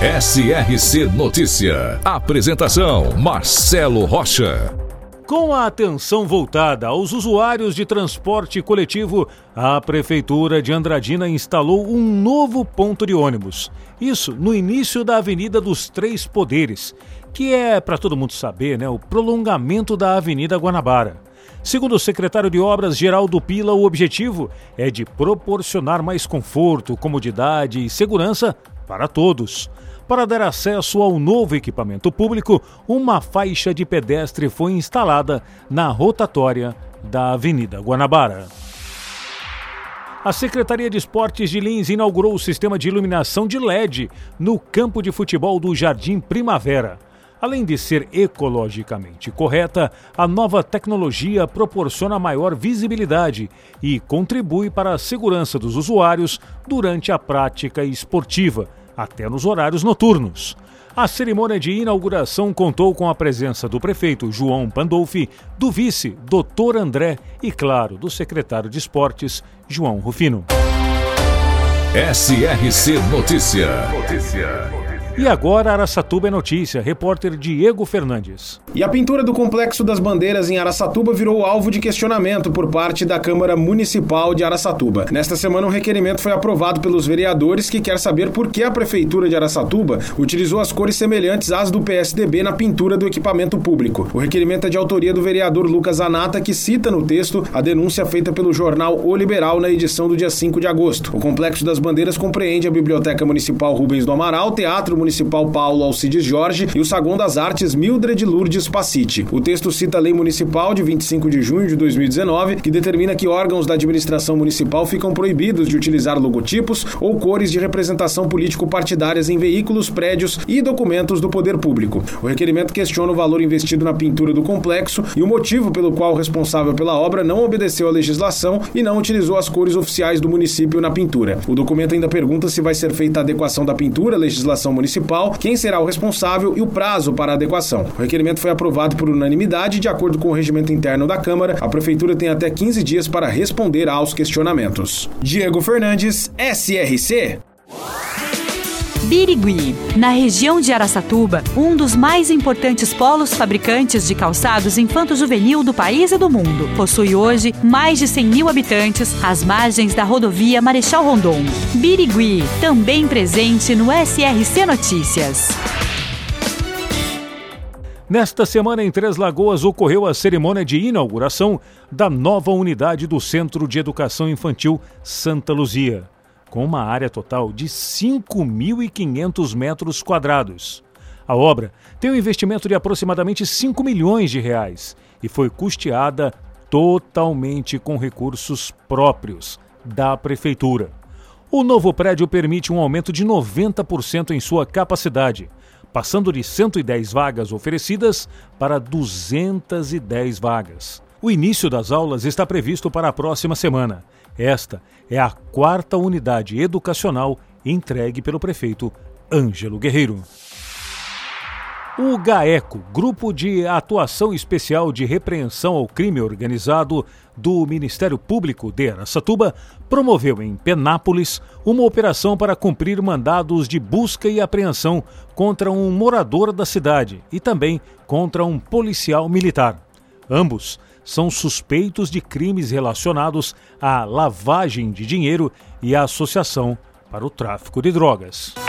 SRC Notícia. Apresentação: Marcelo Rocha. Com a atenção voltada aos usuários de transporte coletivo, a Prefeitura de Andradina instalou um novo ponto de ônibus. Isso no início da Avenida dos Três Poderes, que é, para todo mundo saber, né, o prolongamento da Avenida Guanabara. Segundo o secretário de Obras Geraldo Pila, o objetivo é de proporcionar mais conforto, comodidade e segurança para todos. Para dar acesso ao novo equipamento público, uma faixa de pedestre foi instalada na rotatória da Avenida Guanabara. A Secretaria de Esportes de Lins inaugurou o sistema de iluminação de LED no campo de futebol do Jardim Primavera. Além de ser ecologicamente correta, a nova tecnologia proporciona maior visibilidade e contribui para a segurança dos usuários durante a prática esportiva, até nos horários noturnos. A cerimônia de inauguração contou com a presença do prefeito João Pandolfi, do vice, Dr. André e, claro, do secretário de Esportes, João Rufino. SRC Notícia. Notícia. E agora Araçatuba é notícia, repórter Diego Fernandes. E a pintura do Complexo das Bandeiras em Araçatuba virou alvo de questionamento por parte da Câmara Municipal de Araçatuba. Nesta semana um requerimento foi aprovado pelos vereadores que quer saber por que a Prefeitura de Araçatuba utilizou as cores semelhantes às do PSDB na pintura do equipamento público. O requerimento é de autoria do vereador Lucas Anata, que cita no texto a denúncia feita pelo jornal O Liberal na edição do dia 5 de agosto. O Complexo das Bandeiras compreende a Biblioteca Municipal Rubens do Amaral, Teatro Municipal Municipal Paulo Alcides Jorge e o Saguão das Artes Mildred Lourdes Pacite. O texto cita a Lei Municipal de 25 de junho de 2019, que determina que órgãos da administração municipal ficam proibidos de utilizar logotipos ou cores de representação político-partidárias em veículos, prédios e documentos do poder público. O requerimento questiona o valor investido na pintura do complexo e o motivo pelo qual o responsável pela obra não obedeceu à legislação e não utilizou as cores oficiais do município na pintura. O documento ainda pergunta se vai ser feita a adequação da pintura à legislação municipal municipal, quem será o responsável e o prazo para adequação. O requerimento foi aprovado por unanimidade de acordo com o regimento interno da Câmara. A Prefeitura tem até 15 dias para responder aos questionamentos. Diego Fernandes, SRC. Birigui, na região de Araçatuba, um dos mais importantes polos fabricantes de calçados infanto-juvenil do país e do mundo. Possui hoje mais de 100 mil habitantes às margens da rodovia Marechal Rondon. Birigui, também presente no SRC Notícias. Nesta semana, em Três Lagoas, ocorreu a cerimônia de inauguração da nova unidade do Centro de Educação Infantil Santa Luzia com uma área total de 5.500 metros quadrados. A obra tem um investimento de aproximadamente 5 milhões de reais e foi custeada totalmente com recursos próprios da prefeitura. O novo prédio permite um aumento de 90% em sua capacidade, passando de 110 vagas oferecidas para 210 vagas. O início das aulas está previsto para a próxima semana esta é a quarta unidade educacional entregue pelo prefeito Ângelo Guerreiro. O GAECO, Grupo de Atuação Especial de Repreensão ao Crime Organizado do Ministério Público de Aracatuba, promoveu em Penápolis uma operação para cumprir mandados de busca e apreensão contra um morador da cidade e também contra um policial militar. Ambos são suspeitos de crimes relacionados à lavagem de dinheiro e à associação para o tráfico de drogas.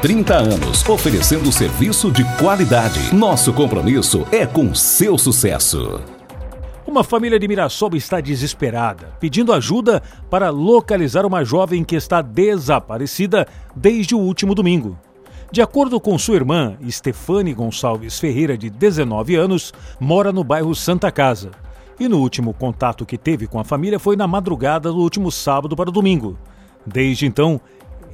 30 anos, oferecendo serviço de qualidade. Nosso compromisso é com seu sucesso. Uma família de Mirassol está desesperada, pedindo ajuda para localizar uma jovem que está desaparecida desde o último domingo. De acordo com sua irmã, Stefane Gonçalves Ferreira, de 19 anos, mora no bairro Santa Casa. E no último contato que teve com a família foi na madrugada do último sábado para domingo. Desde então,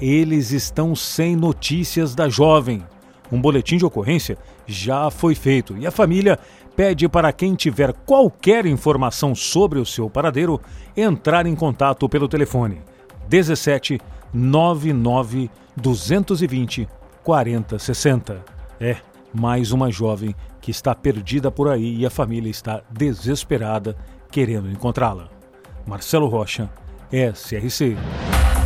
eles estão sem notícias da jovem. Um boletim de ocorrência já foi feito e a família pede para quem tiver qualquer informação sobre o seu paradeiro entrar em contato pelo telefone 17 99 220 4060. É, mais uma jovem que está perdida por aí e a família está desesperada querendo encontrá-la. Marcelo Rocha, SRC.